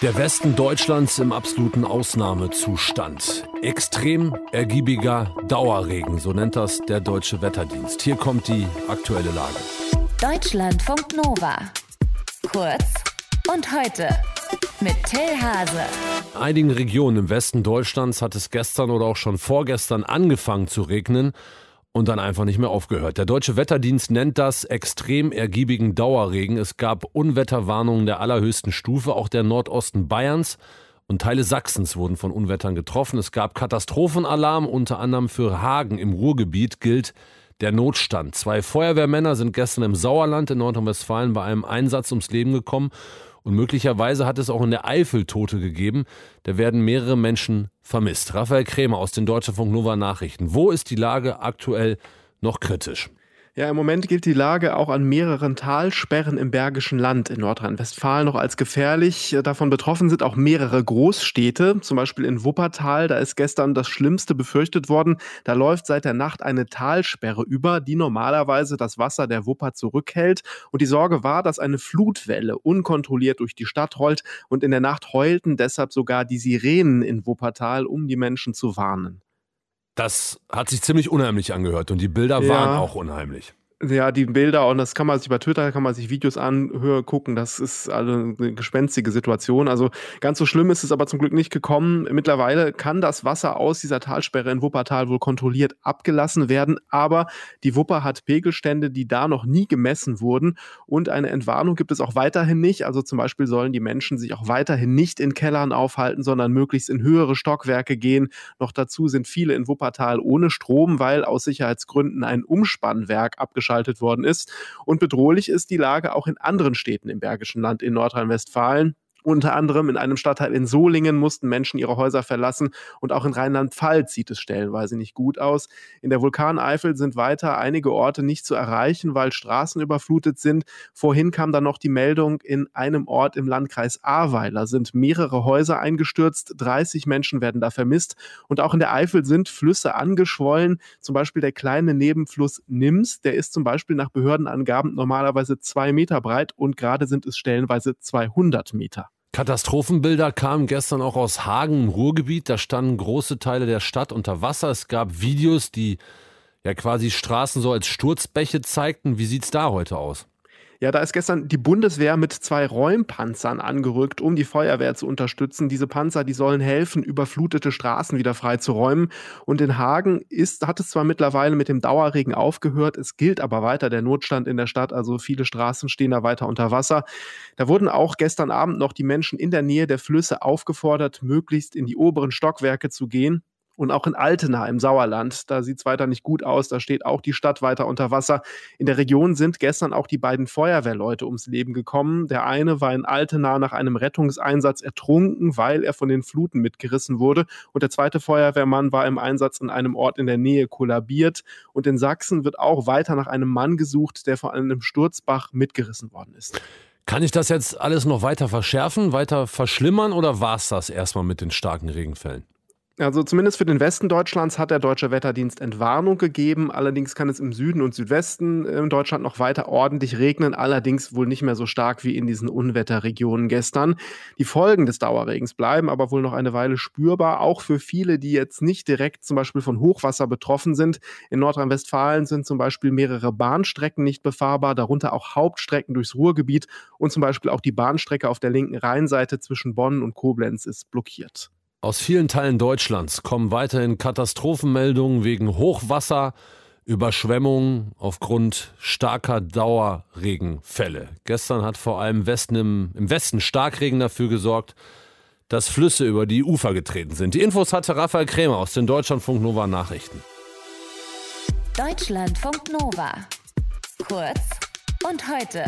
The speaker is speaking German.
Der Westen Deutschlands im absoluten Ausnahmezustand. Extrem ergiebiger Dauerregen, so nennt das der Deutsche Wetterdienst. Hier kommt die aktuelle Lage. Deutschlandfunk Nova. Kurz und heute mit Till Hase. In einigen Regionen im Westen Deutschlands hat es gestern oder auch schon vorgestern angefangen zu regnen und dann einfach nicht mehr aufgehört. Der deutsche Wetterdienst nennt das extrem ergiebigen Dauerregen. Es gab Unwetterwarnungen der allerhöchsten Stufe, auch der Nordosten Bayerns und Teile Sachsens wurden von Unwettern getroffen. Es gab Katastrophenalarm, unter anderem für Hagen im Ruhrgebiet gilt der Notstand. Zwei Feuerwehrmänner sind gestern im Sauerland in Nordrhein-Westfalen bei einem Einsatz ums Leben gekommen und möglicherweise hat es auch in der Eifel Tote gegeben. Da werden mehrere Menschen vermisst. Raphael Krämer aus den Deutschlandfunk Nova Nachrichten. Wo ist die Lage aktuell noch kritisch? Ja, im Moment gilt die Lage auch an mehreren Talsperren im Bergischen Land in Nordrhein-Westfalen noch als gefährlich. Davon betroffen sind auch mehrere Großstädte, zum Beispiel in Wuppertal. Da ist gestern das Schlimmste befürchtet worden. Da läuft seit der Nacht eine Talsperre über, die normalerweise das Wasser der Wupper zurückhält. Und die Sorge war, dass eine Flutwelle unkontrolliert durch die Stadt rollt. Und in der Nacht heulten deshalb sogar die Sirenen in Wuppertal, um die Menschen zu warnen. Das hat sich ziemlich unheimlich angehört und die Bilder ja. waren auch unheimlich ja, die Bilder und das kann man sich bei Twitter, kann man sich Videos anhören, gucken. Das ist also eine gespenstige Situation. Also ganz so schlimm ist es aber zum Glück nicht gekommen. Mittlerweile kann das Wasser aus dieser Talsperre in Wuppertal wohl kontrolliert abgelassen werden. Aber die Wupper hat Pegelstände, die da noch nie gemessen wurden. Und eine Entwarnung gibt es auch weiterhin nicht. Also zum Beispiel sollen die Menschen sich auch weiterhin nicht in Kellern aufhalten, sondern möglichst in höhere Stockwerke gehen. Noch dazu sind viele in Wuppertal ohne Strom, weil aus Sicherheitsgründen ein Umspannwerk abgeschlossen abgeschaltet worden ist. Und bedrohlich ist die Lage auch in anderen Städten im Bergischen Land in Nordrhein-Westfalen. Unter anderem in einem Stadtteil in Solingen mussten Menschen ihre Häuser verlassen und auch in Rheinland-Pfalz sieht es stellenweise nicht gut aus. In der Vulkaneifel sind weiter einige Orte nicht zu erreichen, weil Straßen überflutet sind. Vorhin kam dann noch die Meldung, in einem Ort im Landkreis Ahrweiler sind mehrere Häuser eingestürzt, 30 Menschen werden da vermisst und auch in der Eifel sind Flüsse angeschwollen, zum Beispiel der kleine Nebenfluss Nims, der ist zum Beispiel nach Behördenangaben normalerweise zwei Meter breit und gerade sind es stellenweise 200 Meter. Katastrophenbilder kamen gestern auch aus Hagen im Ruhrgebiet. Da standen große Teile der Stadt unter Wasser. Es gab Videos, die ja quasi Straßen so als Sturzbäche zeigten. Wie sieht es da heute aus? Ja, da ist gestern die Bundeswehr mit zwei Räumpanzern angerückt, um die Feuerwehr zu unterstützen. Diese Panzer, die sollen helfen, überflutete Straßen wieder freizuräumen. Und in Hagen ist, hat es zwar mittlerweile mit dem Dauerregen aufgehört, es gilt aber weiter der Notstand in der Stadt. Also viele Straßen stehen da weiter unter Wasser. Da wurden auch gestern Abend noch die Menschen in der Nähe der Flüsse aufgefordert, möglichst in die oberen Stockwerke zu gehen. Und auch in Altena im Sauerland, da sieht es weiter nicht gut aus, da steht auch die Stadt weiter unter Wasser. In der Region sind gestern auch die beiden Feuerwehrleute ums Leben gekommen. Der eine war in Altena nach einem Rettungseinsatz ertrunken, weil er von den Fluten mitgerissen wurde. Und der zweite Feuerwehrmann war im Einsatz in einem Ort in der Nähe kollabiert. Und in Sachsen wird auch weiter nach einem Mann gesucht, der von einem Sturzbach mitgerissen worden ist. Kann ich das jetzt alles noch weiter verschärfen, weiter verschlimmern oder war es das erstmal mit den starken Regenfällen? Also zumindest für den Westen Deutschlands hat der Deutsche Wetterdienst Entwarnung gegeben. Allerdings kann es im Süden und Südwesten in äh, Deutschland noch weiter ordentlich regnen, allerdings wohl nicht mehr so stark wie in diesen Unwetterregionen gestern. Die Folgen des Dauerregens bleiben aber wohl noch eine Weile spürbar, auch für viele, die jetzt nicht direkt zum Beispiel von Hochwasser betroffen sind. In Nordrhein-Westfalen sind zum Beispiel mehrere Bahnstrecken nicht befahrbar, darunter auch Hauptstrecken durchs Ruhrgebiet und zum Beispiel auch die Bahnstrecke auf der linken Rheinseite zwischen Bonn und Koblenz ist blockiert. Aus vielen Teilen Deutschlands kommen weiterhin Katastrophenmeldungen wegen Hochwasser, Überschwemmungen aufgrund starker Dauerregenfälle. Gestern hat vor allem Westen im, im Westen Starkregen dafür gesorgt, dass Flüsse über die Ufer getreten sind. Die Infos hatte Raphael Krämer aus den Deutschlandfunk Nova Nachrichten. Deutschlandfunk Nova. Kurz und heute.